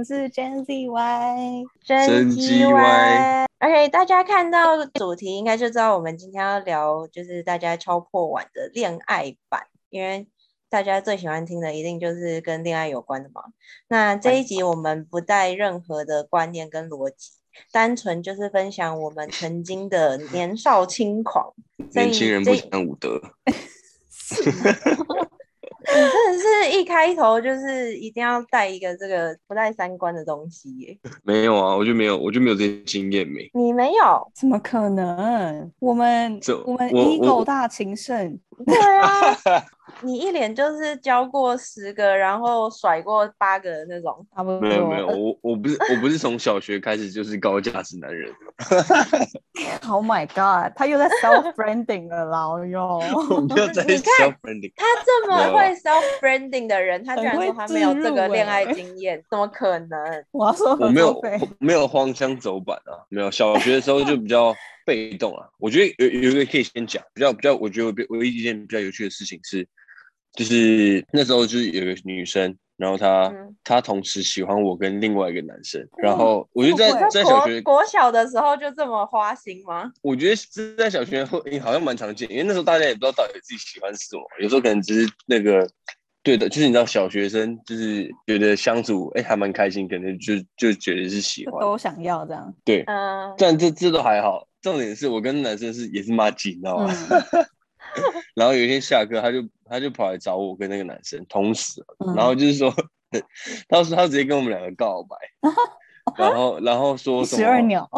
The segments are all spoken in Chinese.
们是 Gen ZY，真 ZY。OK，大家看到主题应该就知道我们今天要聊就是大家敲破碗的恋爱版，因为大家最喜欢听的一定就是跟恋爱有关的嘛。那这一集我们不带任何的观念跟逻辑，单纯就是分享我们曾经的年少轻狂。年轻人不这讲武德，你 真的是一开头就是一定要带一个这个不带三观的东西耶？没有啊，我就没有，我就没有这些经验没。你没有？怎么可能？我们这我们我 ego 大情圣，对啊，你一脸就是交过十个，然后甩过八个的那种。差不多。没有没有，我我不是我不是从小学开始就是高价值男人，Oh my god，他又在 self branding 了啦，哎呦，我没有在你看 self branding。他这么会 self branding 的人，他居然说他没有自这个入恋爱欸经验，怎么可能？我要说我没有没有荒腔走板啊，没有。小学的时候就比较被动啊。我觉得有有一个可以先讲，比较比较，我觉得我唯一一件比较有趣的事情是，就是那时候就是有个女生，然后她、嗯她同时喜欢我跟另外一个男生，然后我就在在小学国国小的时候就这么花心吗？我觉得是在小学会好像蛮常见，因为那时候大家也不知道到底自己喜欢什么，有时候可能只是那个对的，就是你知道小学生就是觉得相处哎、还蛮开心，可能就就觉得是喜欢，都想要这样。对，嗯，但这这都还好，重点是我跟男生是也是妈鸡，你知道吗？嗯，然后有一天下课，他就他就跑来找我跟那个男生同时，嗯然后就是说，他说他直接跟我们两个告白，然后然后说什么十二鸟，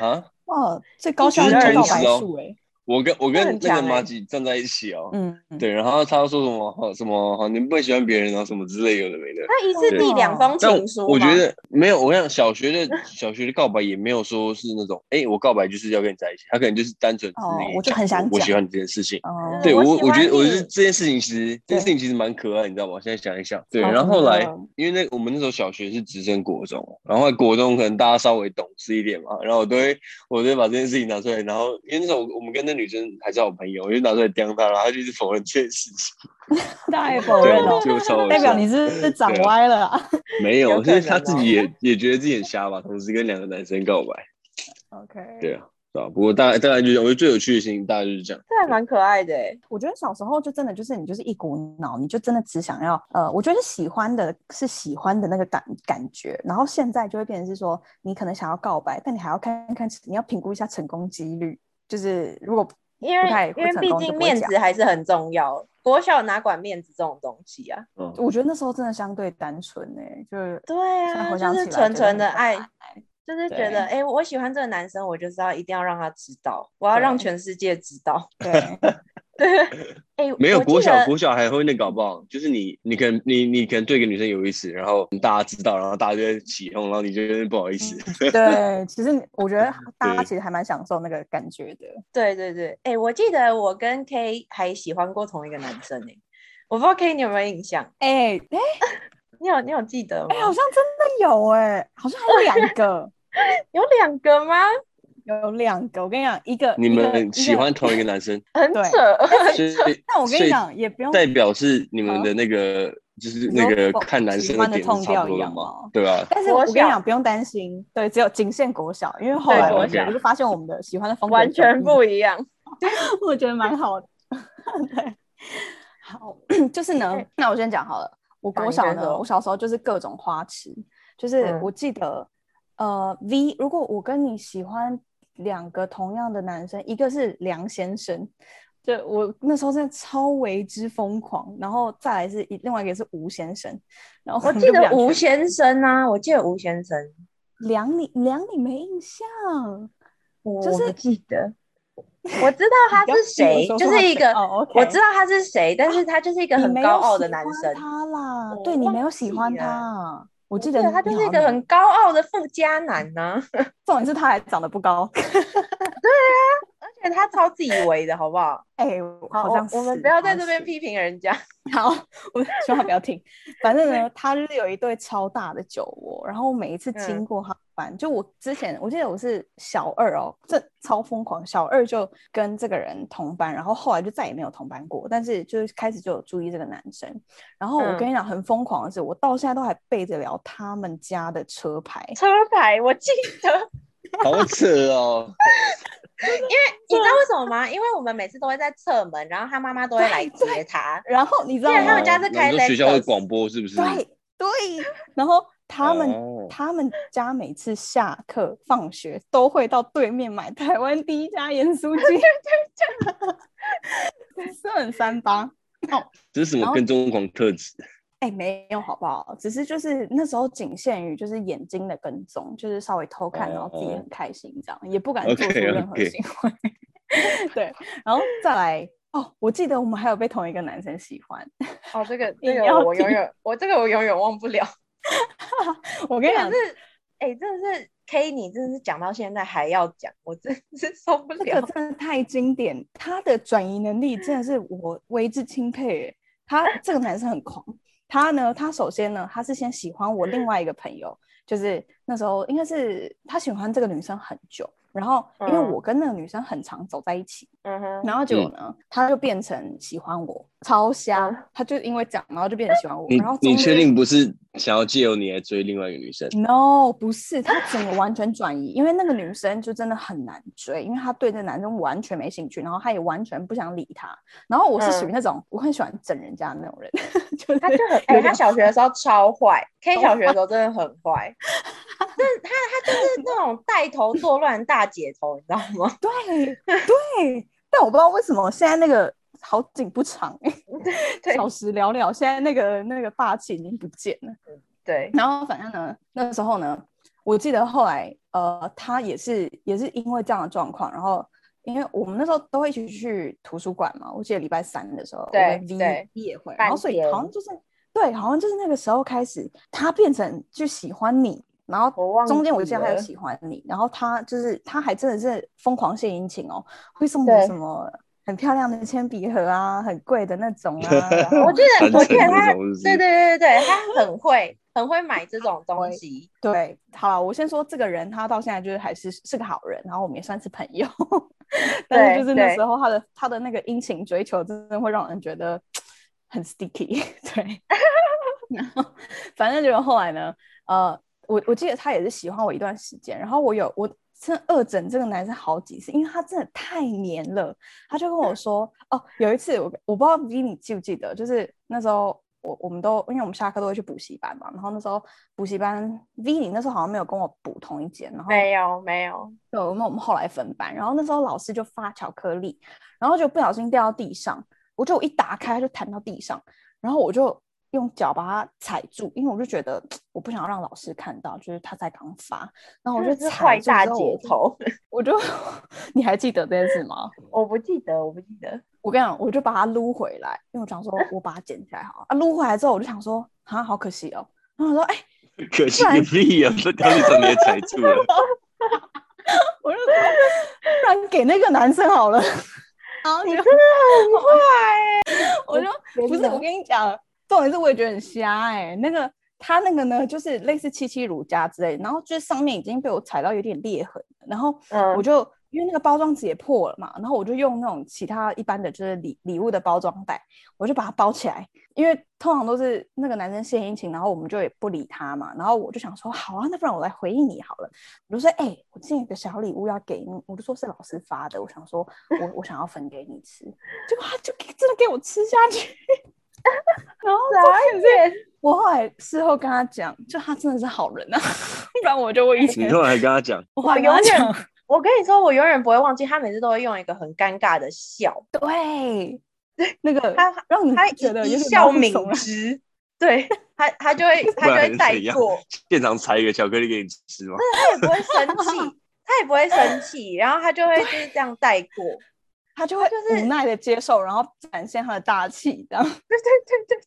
啊？哇，最高效就是率告白数哎，我跟我跟那个强欸妈吉站在一起哦，嗯，嗯，对，然后他说什么好什么好，你不会喜欢别人啊，什么之类有的没的。他一次递两封但情书吗我觉得没有，我想小学的小学的告白也没有说是那种，哎、我告白就是要跟你在一起，他可能就是单纯哦我就很想我喜欢你这件事情。哦，对我，我觉得我是这件事情其实这件事情其实蛮可爱，你知道吗？现在想一想，对，然后后来因为那我们那时候小学是直升国中，然后国中可能大家稍微懂事一点嘛，然后我都会我都会把这件事情拿出来，然后因为那时候我们跟那女生还是好朋友，我就拿出来刁她，然后她就一直否认这件事情，太否对认了，就代表你是是长歪了？啊。没有，有可是他能哦自己也也觉得自己很瞎吧，同时跟两个男生告白，OK，对啊？不过大概大概就是我觉得最有趣的事情大概就是这样。这还蛮可爱的哎。我觉得小时候就真的就是你就是一股脑，你就真的只想要呃，我觉得喜欢的是喜欢的那个感感觉，然后现在就会变成是说你可能想要告白，但你还要看看你要评估一下成功几率，就是如果因为因为毕竟面子还是很重要，国小哪管面子这种东西啊？嗯，我觉得那时候真的相对单纯哎、就是对啊，就是纯纯的爱，就是觉得哎、诶我喜欢这个男生，我就是要一定要让他知道，我要让全世界知道。对，对，哎、没有国小得国小还会那个好不好？就是你你可能你你可能对一个女生有意思，然后大家知道，然后大家就会起哄，然后你就会不好意思。对，其实我觉得 大家其实还蛮享受那个感觉的。对对对，哎、我记得我跟 K 还喜欢过同一个男生哎、我不知道 K 你有没有印象？哎、哎你有你有记得吗？哎、好像真的有哎、好像还有两个，有两个吗？有两个。我跟你讲，一个你们喜，欢同一个男生，对很扯，所以那我跟你讲，也不用代表是你们啊的那个就是那个看男生的点是差痛调一不多的嘛样吗，对吧？但是我跟你讲，不用担心，对，只有仅限国小，因为后来我就发现我们的喜欢的风格完全不不一样。我觉得蛮好的。对，好，就是呢，那我先讲好了。我好国小呢，我小时候就是各种花痴，就是嗯我记得，呃，V，如果我跟你喜欢两个同样的男生，一个是梁先生。就我那时候真的超为之疯狂，然后再来是一另外一个是吴先生，然后我们记得吴先生啊，我记得吴先生，梁你梁你没印象，我就是记得，我知道他是谁，就是一个，我知道他是谁，但是他就是一个很高傲的男生。他啦，我对你没有喜欢他，我我记得他就是一个很高傲的富家男呢、重点是他还长得不高，对啊而且哎，他超自以为的好不好？哎，好像我们不要在这边批评人家。好，我希望他不要听。反正呢，他就是有一对超大的酒窝，然后我每一次经过他班，就我之前我记得我是小二哦，这超疯狂。小二就跟这个人同班，然后后来就再也没有同班过，但是就是开始就有注意这个男生。然后我跟你讲，很疯狂的是，我到现在都还背着聊他们家的车牌。车牌，我记得。好扯哦。因为你知道为什么吗？因为我们每次都会在侧门，然后他妈妈都会来接他。然后你知道，因为他们家是开学校会广播，是不是？对对。然后他们他们家每次下课放学都会到对面买台湾第一家盐酥鸡，是很三八。哦，这是什么跟踪狂特质？哎，没有好不好？只是就是那时候仅限于就是眼睛的跟踪，就是稍微偷看，然后自己很开心这样，也不敢做出任何行为。对，然后再来哦，我记得我们还有被同一个男生喜欢。哦，这个这个我永远我这个我永远忘不了。我跟你讲，是哎，真的是 K，你真的是讲到现在还要讲，我真是受不了。这个真的太经典，他的转移能力真的是我为之钦佩。他这个男生很狂。他呢？他首先呢，他是先喜欢我另外一个朋友，就是那时候应该是他喜欢这个女生很久。然后，因为我跟那个女生很常走在一起，嗯哼，然后结果呢，他就变成喜欢我，超瞎，他就因为这样，然后就变成喜欢我。然后你确定不是想要借由你来追另外一个女生？No，不是，他整个完全转移，因为那个女生就真的很难追，因为他对这男生完全没兴趣，然后他也完全不想理他。然后我是属于那种我很喜欢整人家的那种人，就他就很，哎，他小学的时候超坏，K 小学的时候真的很坏。那他他就是那种带头作乱大姐头，你知道吗？对对，但我不知道为什么现在那个好景不长，小时了了，现在那个那个霸气已经不见了。对，然后反正呢，那时候呢，我记得后来呃，他也是也是因为这样的状况，然后因为我们那时候都会一起去图书馆嘛，我记得礼拜三的时候，对，V 也会，然后所以好像就是对，好像就是那个时候开始，他变成就喜欢你。然后中间我记得还有喜欢你，然后他就是他还真的是疯狂献殷勤哦，会送你什么很漂亮的铅笔盒啊，很贵的那种啊。我记得我记得他，对对对对对，他很会很会买这种东西。对，好，我先说这个人，他到现在就是还是是个好人，然后我们也算是朋友。但是就是那时候他的他的那个殷勤追求，真的会让人觉得很 sticky。对，然后反正就是后来呢，呃。我我记得他也是喜欢我一段时间，然后我有我真恶整这个男生好几次，因为他真的太黏了。他就跟我说，哦，有一次我我不知道 V 你记不记得，就是那时候我我们都因为我们下课都会去补习班嘛，然后那时候补习班 V 你那时候好像没有跟我补同一间，然后没有没有，对，我们我们后来分班，然后那时候老师就发巧克力，然后就不小心掉到地上，我就一打开就弹到地上，然后我就。用脚把它踩住，因为我就觉得我不想要让老师看到，就是他在刚发，然后我就踩住大姐头，我就你还记得这件事吗？我不记得，我不记得。我跟你讲，我就把它撸回来，因为我想说我把它捡起来好啊。撸回来之后，我就想说啊，好可惜哦。然后我说，哎，可惜个屁啊！这刚刚你也踩住了。我就说，不然给那个男生好了。你真的很坏，我就不是我跟你讲。重点是我也觉得很瞎哎，那个他那个呢，就是类似七七乳加之类，然后就是上面已经被我踩到有点裂痕，然后我就因为那个包装纸也破了嘛，然后我就用那种其他一般的就是礼礼物的包装袋，我就把它包起来，因为通常都是那个男生献殷勤，然后我们就也不理他嘛，然后我就想说好啊，那不然我来回应你好了，我就说哎，我今天有个小礼物要给你，我就说是老师发的，我想说我我想要分给你吃，结果他就真的给我吃下去。然后重点是，我后来事后跟他讲，就他真的是好人啊，不然我就会以前。你后来跟他讲，我永远，我跟你说，我永远不会忘记，他每次都会用一个很尴尬的笑，对，那个他让你他觉得一笑泯之，对他他就会他就会带过，现场裁一个巧克力给你吃吗？他也不会生气，他也不会生气，然后他就会就是这样带过。他就会就是无奈的接受，然后展现他的大气，这样 对对对对，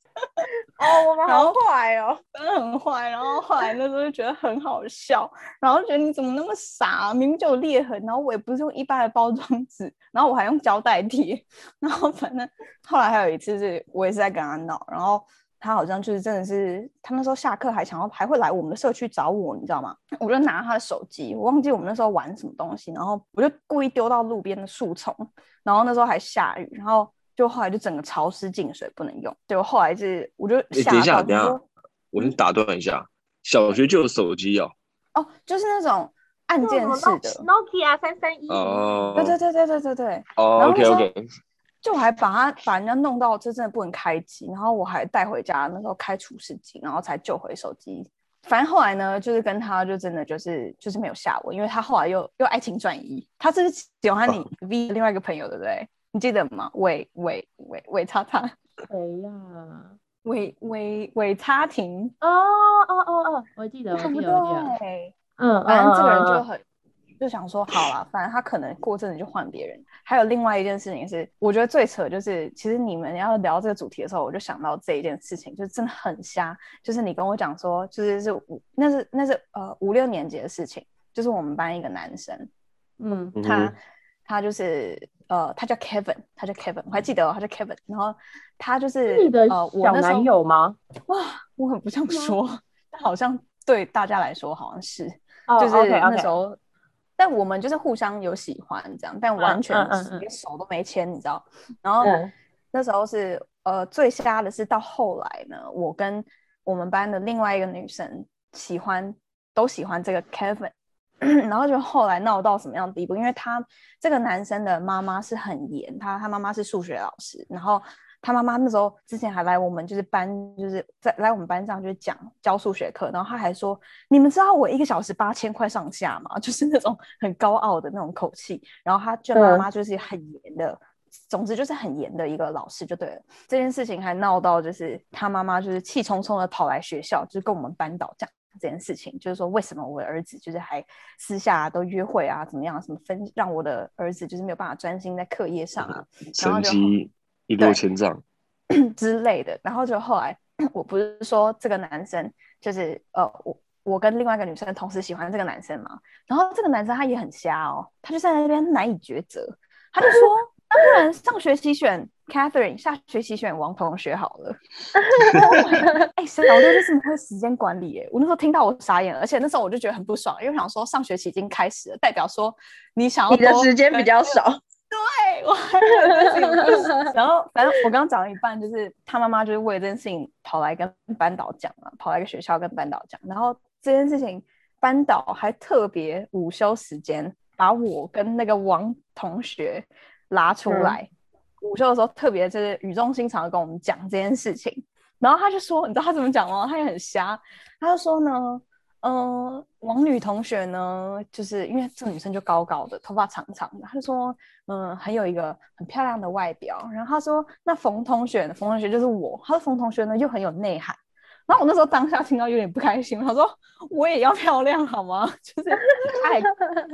哦，我们好坏哦，真的很坏。然后后来那时候就觉得很好笑，然后就觉得你怎么那么傻，明明就有裂痕，然后我也不是用一般的包装纸，然后我还用胶带贴，然后反正后来还有一次是我也是在跟他闹，然后。他好像就是真的是，他那时候下课还想要还会来我们的社区找我，你知道吗？我就拿他的手机，我忘记我们那时候玩什么东西，然后我就故意丢到路边的树丛，然后那时候还下雨，然后就后来就整个潮湿进水不能用，结果后来是我就等一下等一下我先打断一下，小学就有手机哦。哦，就是那种按键式的，Nokia 三三一哦，对对对对对对对，哦，OK 然后那时候 OK，就我还把他把人家弄到这真的不能开机，然后我还带回家，那时候开除湿机，然后才救回手机。反正后来呢，就是跟他就真的就是就是没有下文，因为他后来又又爱情转移，他是喜欢你 V 另外一个朋友，对不对？你记得吗？伟伟伟伟叉叉 谁呀？伟伟伟叉婷，哦哦哦哦，我记得，我对不记得，我记得。对？嗯，反正这个人就嗯很就想说，好了，反正他可能过阵子就换别人。还有另外一件事情是，我觉得最扯就是，其实你们要聊这个主题的时候，我就想到这一件事情，就是真的很瞎。就是你跟我讲说，就是是五那是那是呃五六年级的事情，就是我们班一个男生，嗯嗯他哼他就是呃他叫 Kevin，他叫 Kevin，我还记得哦，他叫 Kevin。然后他就是是你的呃我小男友吗？哇，我很不想说，但好像对大家来说好像是。哦就是那时候，但我们就是互相有喜欢这样，但完全嗯嗯嗯连手都没牵，你知道？然后嗯那时候是呃最瞎的是到后来呢，我跟我们班的另外一个女生喜欢都喜欢这个 Kevin。然后就后来闹到什么样的地步？因为他这个男生的妈妈是很严，他他妈妈是数学老师，然后他妈妈那时候之前还来我们就是班，就是在来我们班上就是讲教数学课，然后他还说：“你们知道我一个小时八千块上下吗？” 就是那种很高傲的那种口气。然后他就妈妈就是很严的，总之就是很严的一个老师就对了。这件事情还闹到就是他妈妈就是气冲冲的跑来学校，就是跟我们班导讲。这件事情就是说，为什么我的儿子就是还私下都约会啊，怎么样？什么分让我的儿子就是没有办法专心在课业上啊，然后成就绩一落千丈。之类的。然后就后来，我不是说这个男生就是呃，我我跟另外一个女生同时喜欢这个男生嘛，然后这个男生他也很瞎哦，他就在那边难以抉择，他就说，那不然上学期选 Catherine，下学期选王同学好了。哎、小六就这么会时间管理耶！我那时候听到我傻眼了，而且那时候我就觉得很不爽，因为我想说上学期已经开始了，代表说你想要你的时间比跟较少，对，我还有这件事情不是 然后反正我刚刚讲了一半，就是他妈妈就是为了这件事情跑来跟班导讲了，跑来个学校跟班导讲，然后这件事情班导还特别午休时间把我跟那个王同学拉出来，午休的时候特别就是语重心长的跟我们讲这件事情，然后他就说，你知道他怎么讲吗？他也很瞎，他就说呢。嗯，王女同学呢，就是因为这个女生就高高的，头发长长的，她就说，嗯、很有一个很漂亮的外表。然后她说，那冯同学？冯同学就是我。她说冯同学呢又很有内涵。然后我那时候当下听到有点不开心，他说我也要漂亮好吗？就是他还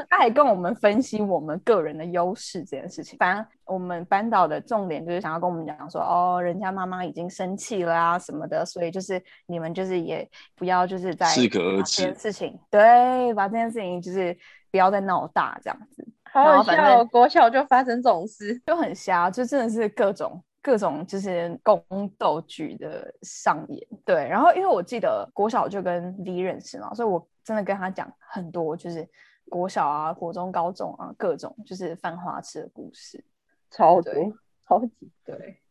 他还跟我们分析我们个人的优势这件事情。反正我们班导的重点就是想要跟我们讲说，哦，人家妈妈已经生气了啊什么的，所以就是你们就是也不要就是在适可而把这件止事情，对，把这件事情就是不要再闹大这样子。好好笑哦！国小就发生这种事，就很瞎，就真的是各种各种就是宫斗剧的上演。对，然后因为我记得国小就跟 V 认识嘛，所以我真的跟他讲很多，就是国小啊、国中、高中啊各种就是犯花痴的故事。超对多，超级对，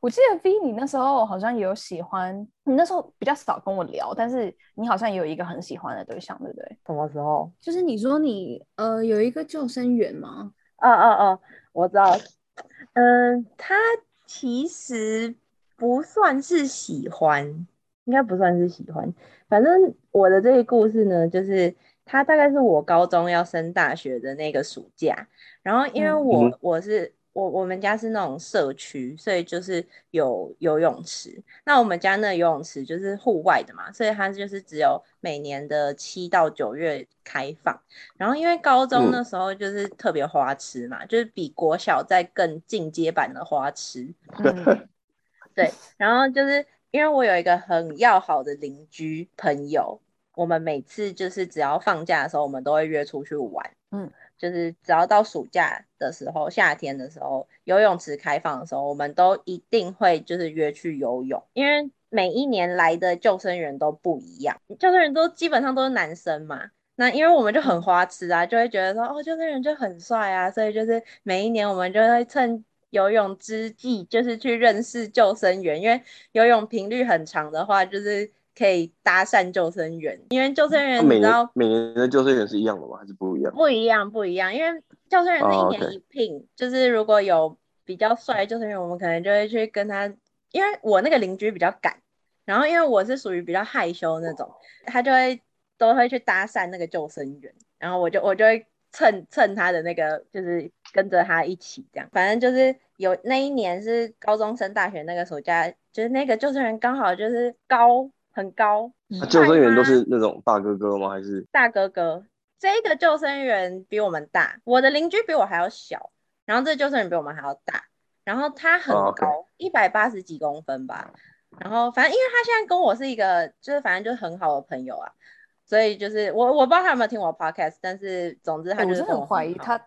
我记得 V 你那时候好像也有喜欢，你那时候比较少跟我聊，但是你好像也有一个很喜欢的对象，对不对？什么时候？就是你说你呃有一个救生员吗？嗯嗯嗯，我知道。嗯，他其实不算是喜欢，应该不算是喜欢。反正我的这个故事呢，就是他大概是我高中要升大学的那个暑假，然后因为嗯。我、嗯我是我我们家是那种社区，所以就是有游泳池。那我们家那游泳池就是户外的嘛，所以它就是只有每年的七到九月开放。然后因为高中嗯那时候就是特别花痴嘛，就是比国小再更进阶版的花痴。嗯 对，然后就是因为我有一个很要好的邻居朋友，我们每次就是只要放假的时候，我们都会约出去玩。嗯，就是只要到暑假的时候、夏天的时候，游泳池开放的时候，我们都一定会就是约去游泳，因为每一年来的救生员都不一样，救生员都基本上都是男生嘛。那因为我们就很花痴啊，就会觉得说哦，救生员就很帅啊，所以就是每一年我们就会趁游泳之际，就是去认识救生员，因为游泳频率很长的话，就是可以搭讪救生员，因为救生员你知道每年的救生员是一样的吗？还是不一样？不一样，不一样，因为救生员是哦一年一聘，就是如果有比较帅的救生员，我们可能就会去跟他，因为我那个邻居比较赶，然后因为我是属于比较害羞那种，他就会都会去搭讪那个救生员，然后我就我就会蹭蹭他的那个，就是跟着他一起这样，反正就是有那一年是高中升大学那个暑假，就是那个救生员刚好就是高很高，那救生员都是那种大哥哥吗？还是大哥哥，这个救生员比我们大，我的邻居比我还要小，然后这个救生员比我们还要大，然后他很高，一百八十几公分吧，然后反正因为他现在跟我是一个，就是反正就是很好的朋友啊，所以就是我我不知道他有没有听我 podcast，但是总之他就是跟真的很怀疑他，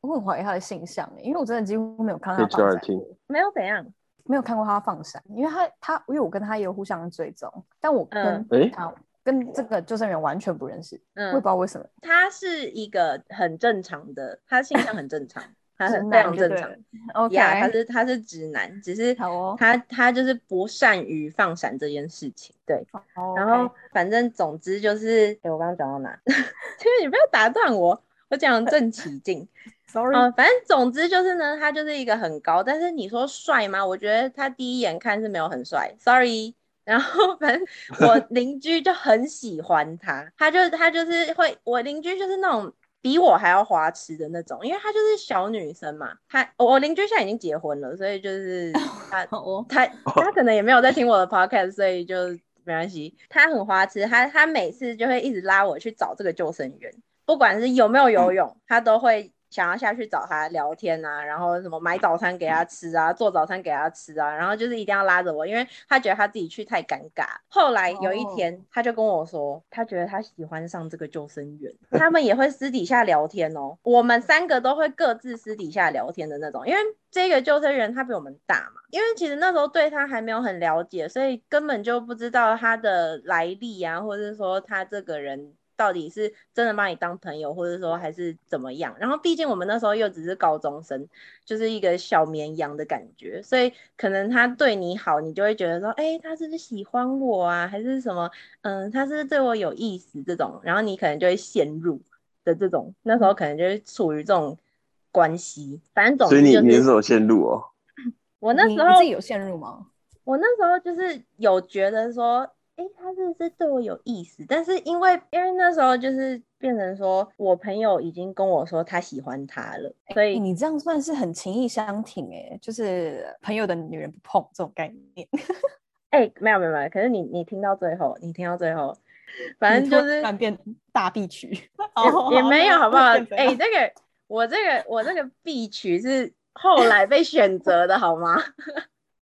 我很怀疑他的性向欸，因为我真的几乎没有看可以到他放闪，叫来听？没有怎样，没有看过他放闪，因为他他因为我跟他也有互相追踪，但我嗯跟诶他、跟这个救生员完全不认识，我也不嗯知，道为什么。他是一个很正常的，他性向很正常，他直很非常正常。OK，呀他是他是直男，只是他他就是不善于放闪这件事情，对。哦然后反正总之就是，哎，我刚刚讲到哪？其实你不要打断我，我讲得正起劲。sorry，、嗯、反正总之就是呢，他就是一个很高，但是你说帅吗？我觉得他第一眼看是没有很帅，sorry。然后反正我 邻居就很喜欢他，他就他就是会，我邻居就是那种比我还要花痴的那种，因为他就是小女生嘛。她我邻居现在已经结婚了，所以就是 她好哦，他他可能也没有在听我的 podcast，所以就没关系。他很花痴，他他每次就会一直拉我去找这个救生员，不管是有没有游泳，他都会想要下去找他聊天啊，然后什么买早餐给他吃啊，做早餐给他吃啊，然后就是一定要拉着我，因为他觉得他自己去太尴尬。后来有一天，他就跟我说，他觉得他喜欢上这个救生员，他们也会私底下聊天哦。我们三个都会各自私底下聊天的那种，因为这个救生员他比我们大嘛，因为其实那时候对他还没有很了解，所以根本就不知道他的来历啊，或者是说他这个人。到底是真的把你当朋友，或者说还是怎么样？然后毕竟我们那时候又只是高中生，就是一个小绵羊的感觉，所以可能他对你好，你就会觉得说，哎、他是不是喜欢我啊？还是什么？嗯，他是不是对我有意思这种，然后你可能就会陷入的这种，那时候可能就是处于这种关系。反正总所以你之就是你是有陷入哦？我那时候你自己有陷入吗？我那时候就是有觉得说，诶，他是不是对我有意思？但是因为因为那时候就是变成说我朋友已经跟我说他喜欢他了，所以欸你这样算是很情意相挺哎、就是朋友的女人不碰这种概念。哎、没有没有没有，可是你你听到最后，你听到最后，反正就是然变大必曲，也也没有好不好？哎、哎、这个我这个我这个 B 曲是后来被选择的好吗？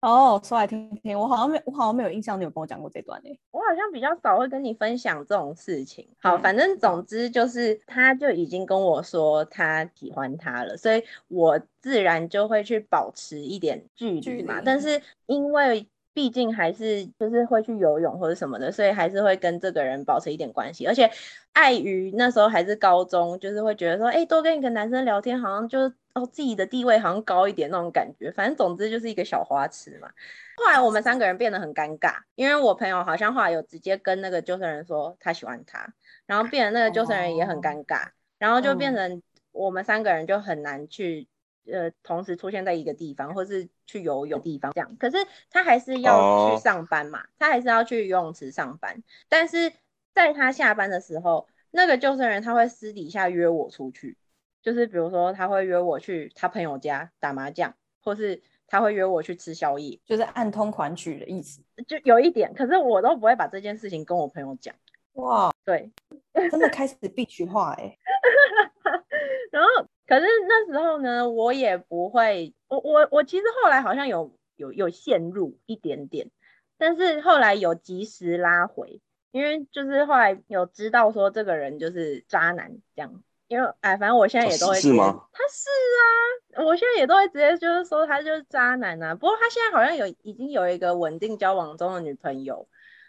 哦，说来听听，我好像没，我好像没有印象，你有跟我讲过这段哎、我好像比较少会跟你分享这种事情。好，嗯反正总之就是，他就已经跟我说他喜欢他了，所以我自然就会去保持一点距距离嘛。但是因为毕竟还是就是会去游泳或者什么的，所以还是会跟这个人保持一点关系。而且碍于那时候还是高中，就是会觉得说，哎、多跟一个男生聊天，好像就哦自己的地位好像高一点那种感觉。反正总之就是一个小花痴嘛。后来我们三个人变得很尴尬，因为我朋友好像后来有直接跟那个救生人说他喜欢他，然后变得那个救生人也很尴尬，然后就变嗯成我们三个人就很难去呃同时出现在一个地方，或是去游泳地方这样。可是他还是要哦去上班嘛，他还是要去游泳池上班，但是在他下班的时候，那个救生员他会私底下约我出去。就是比如说他会约我去他朋友家打麻将，或是他会约我去吃宵夜，就是暗通款曲的意思。就有一点，可是我都不会把这件事情跟我朋友讲。哇，对，真的开始必须化哎、然后可是那时候呢，我也不会，我我我其实后来好像有有有陷入一点点，但是后来有及时拉回，因为就是后来有知道说这个人就是渣男这样，因为哎，反正我现在也都会是吗？他是啊，我现在也都会直接就是说他就是渣男啊。不过他现在好像有已经有一个稳定交往中的女朋友，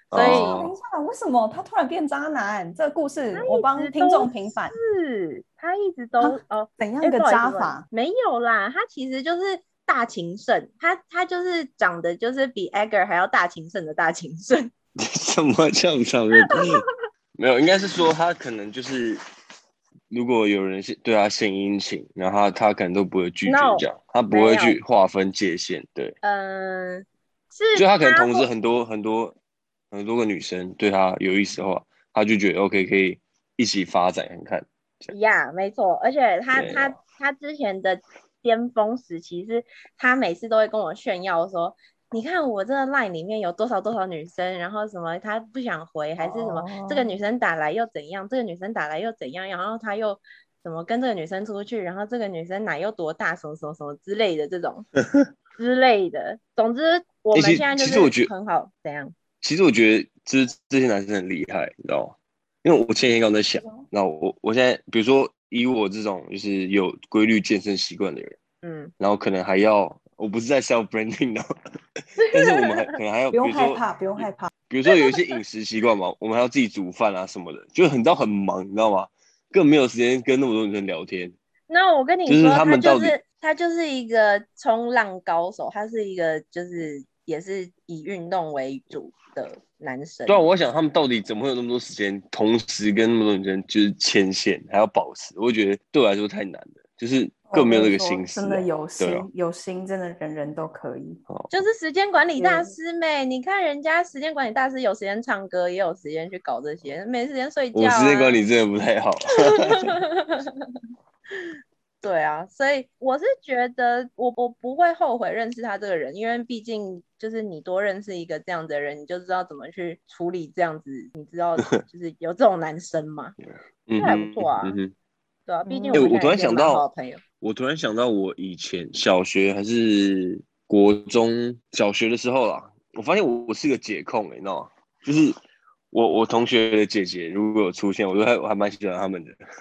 所以哦等一下，为什么他突然变渣男？这个故事我帮听众平反，是他一直都哦，怎样哎个不好意思不好意思渣法？没有啦，他其实就是大情圣，他他就是长得就是比 Edgar 还要大情圣的大情圣。什么叫上面？没有，应该是说他可能就是，如果有人是对他献殷勤，然后他他可能都不会拒绝这样，他不会去划分界限，对，嗯，是就他可能同时很多很多很多个女生对他有意思的话，他就觉得 OK 可以一起发展看看。呀没错，而且他他他之前的巅峰时期是，他每次都会跟我炫耀说。你看我这个 line 里面有多少多少女生，然后什么他不想回，还是什么、这个哦女生打来又怎样，这个女生打来又怎样，然后他又什么跟这个女生出去，然后这个女生奶又多大，什么什么什么之类的这种 之类的。总之我们现在就是很好，怎样？其实我觉得这这些男生很厉害，你知道吗？因为我前几天刚在想，那我我现在比如说以我这种就是有规律健身习惯的人，嗯，然后可能还要，我不是在 self branding 哦，但是我们还可能还要，不用害怕，不用害怕。比如说有一些饮食习惯嘛，我们还要自己煮饭啊什么的，就很到很忙，你知道吗？根本没有时间跟那么多女生聊天。那我跟你就是说，他们到底就是他就是一个冲浪高手，他是一个就是也是以运动为主的男生。对啊，我想他们到底怎么会有那么多时间，同时跟那么多女生就是牵线，还要保持？我觉得对我来说太难了，就是根本没有那个心思、啊真的有心，啊有心，真的人人都可以。就是时间管理大师妹，你看人家时间管理大师有时间唱歌，也有时间去搞这些，没时间睡觉、啊。我时间管理真的不太好。对啊，所以我是觉得我我不会后悔认识他这个人，因为毕竟就是你多认识一个这样的人，你就知道怎么去处理这样子，你知道 就是有这种男生嘛，嗯还不错啊对啊，毕竟欸我突然想到朋友，我突然想到，我以前小学还是国中小学的时候啦，我发现我我是个解控、欸，你知道吗？就是我我同学的姐姐如果有出现，我都还我还蛮喜欢他们的，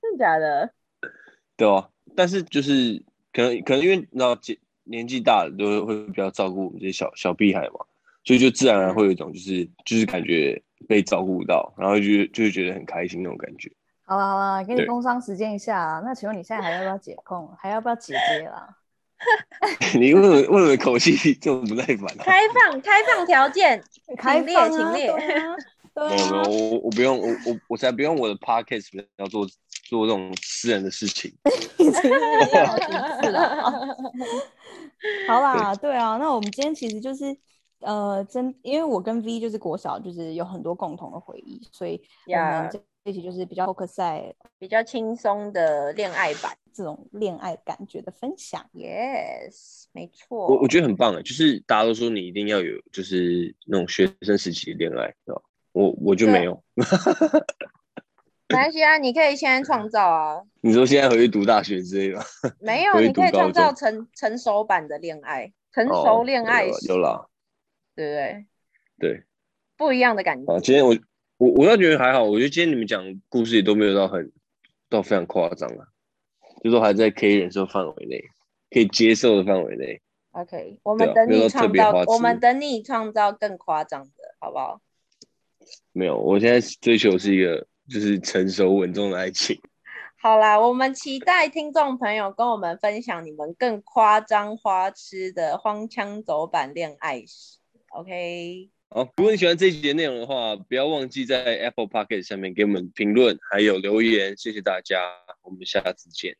真的假的？对啊、但是就是可能可能因为你知道姐年纪大了，都会会比较照顾我们这些小小屁孩嘛，所以就自然而然会有一种就是就是感觉被照顾到，然后就就会觉得很开心那种感觉。好了好了，给你工商时间一下啊。那请问你现在还要不要解控？还要不要姐姐啦？你为什么为什么口气这么不耐烦、啊？开放开放条件，开请列放啊，请列没有 没有，啊。我我不用，我我我才不用我的 podcast 要做做这种私人的事情。好几次了。好啦，对啊，那我们今天其实就是呃，真因为我跟 V 就是国小就是有很多共同的回忆，所以一起就是比较 focus 在比较轻松的恋爱版这种恋爱感觉的分享。，yes，没错。我我觉得很棒哎，就是大家都说你一定要有就是那种学生时期的恋爱，对吧？我我就没有。没关系啊，你可以先创造啊。你说现在回去读大学之类的吗，没有，你可以创造成成熟版的恋爱，成哦熟恋爱有史，有啦，对不对？对不一样的感啊，觉。今天我我我倒觉得还好，我觉得今天你们讲故事也都没有到很到非常夸张啊，就说还在可以忍受范围内，可以接受的范围内。OK，我们等你创造，我们等你创造更夸张的，好不好？没有，我现在追求是一个就是成熟稳重的爱情。好啦，我们期待听众朋友跟我们分享你们更夸张花痴的荒腔走板恋爱史。OK，好，如果你喜欢这一集的内容的话，不要忘记在 Apple p o c k e t 上面给我们评论，还有留言，谢谢大家，我们下次见。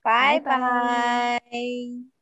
拜拜拜拜。